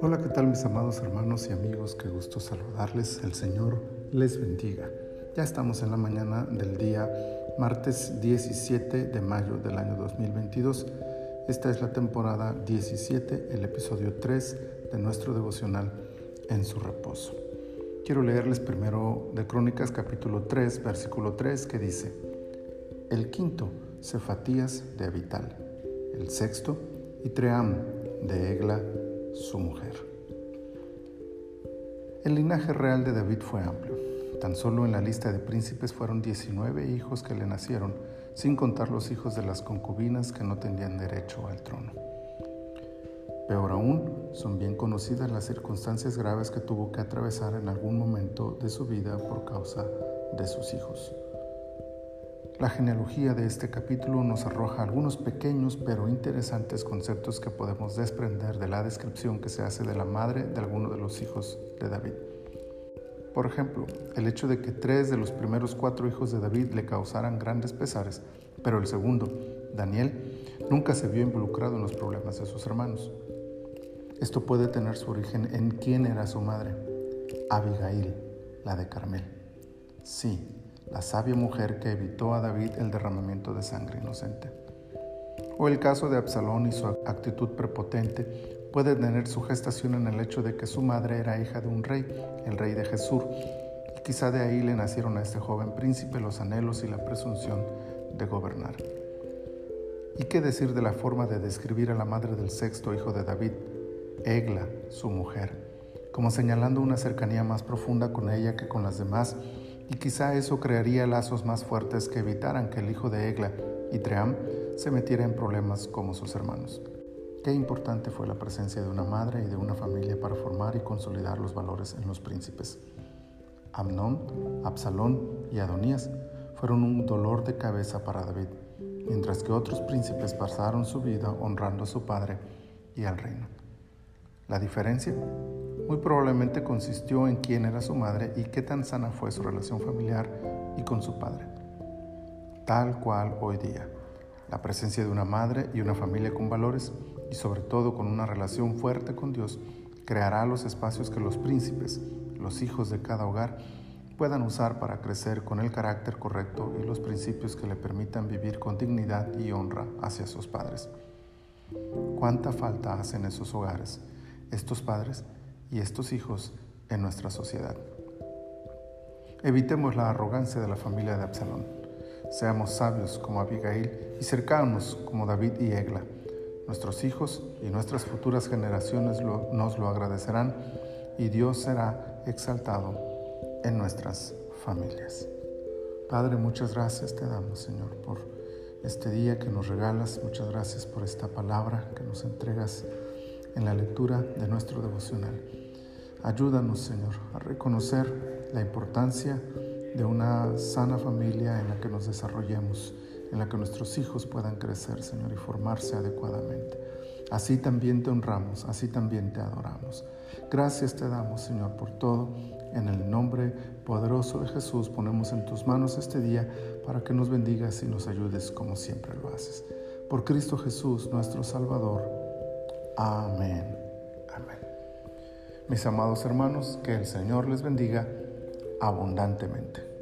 Hola, ¿qué tal mis amados hermanos y amigos? Qué gusto saludarles. El Señor les bendiga. Ya estamos en la mañana del día martes 17 de mayo del año 2022. Esta es la temporada 17, el episodio 3 de nuestro devocional En su reposo. Quiero leerles primero de Crónicas capítulo 3, versículo 3 que dice, el quinto, Cefatías de Abital, el sexto, Itream de Egla, su mujer. El linaje real de David fue amplio. Tan solo en la lista de príncipes fueron 19 hijos que le nacieron, sin contar los hijos de las concubinas que no tenían derecho al trono. Peor aún, son bien conocidas las circunstancias graves que tuvo que atravesar en algún momento de su vida por causa de sus hijos. La genealogía de este capítulo nos arroja algunos pequeños pero interesantes conceptos que podemos desprender de la descripción que se hace de la madre de alguno de los hijos de David. Por ejemplo, el hecho de que tres de los primeros cuatro hijos de David le causaran grandes pesares, pero el segundo, Daniel, nunca se vio involucrado en los problemas de sus hermanos. Esto puede tener su origen en quién era su madre, Abigail, la de Carmel. Sí, la sabia mujer que evitó a David el derramamiento de sangre inocente. O el caso de Absalón y su actitud prepotente puede tener su gestación en el hecho de que su madre era hija de un rey, el rey de Jesús, y quizá de ahí le nacieron a este joven príncipe los anhelos y la presunción de gobernar. ¿Y qué decir de la forma de describir a la madre del sexto hijo de David, Egla, su mujer, como señalando una cercanía más profunda con ella que con las demás y quizá eso crearía lazos más fuertes que evitaran que el hijo de Egla, y Tream se metiera en problemas como sus hermanos. Qué importante fue la presencia de una madre y de una familia para formar y consolidar los valores en los príncipes. Amnón, Absalón y Adonías fueron un dolor de cabeza para David, mientras que otros príncipes pasaron su vida honrando a su padre y al reino. La diferencia muy probablemente consistió en quién era su madre y qué tan sana fue su relación familiar y con su padre. Tal cual hoy día, la presencia de una madre y una familia con valores y sobre todo con una relación fuerte con Dios creará los espacios que los príncipes, los hijos de cada hogar, puedan usar para crecer con el carácter correcto y los principios que le permitan vivir con dignidad y honra hacia sus padres. ¿Cuánta falta hacen esos hogares, estos padres y estos hijos en nuestra sociedad. Evitemos la arrogancia de la familia de Absalón. Seamos sabios como Abigail y cercanos como David y Egla. Nuestros hijos y nuestras futuras generaciones nos lo agradecerán y Dios será exaltado en nuestras familias. Padre, muchas gracias te damos, Señor, por este día que nos regalas. Muchas gracias por esta palabra que nos entregas en la lectura de nuestro devocional. Ayúdanos, Señor, a reconocer la importancia de una sana familia en la que nos desarrollemos, en la que nuestros hijos puedan crecer, Señor, y formarse adecuadamente. Así también te honramos, así también te adoramos. Gracias te damos, Señor, por todo. En el nombre poderoso de Jesús ponemos en tus manos este día para que nos bendigas y nos ayudes como siempre lo haces. Por Cristo Jesús, nuestro Salvador. Amén. Amén. Mis amados hermanos, que el Señor les bendiga abundantemente.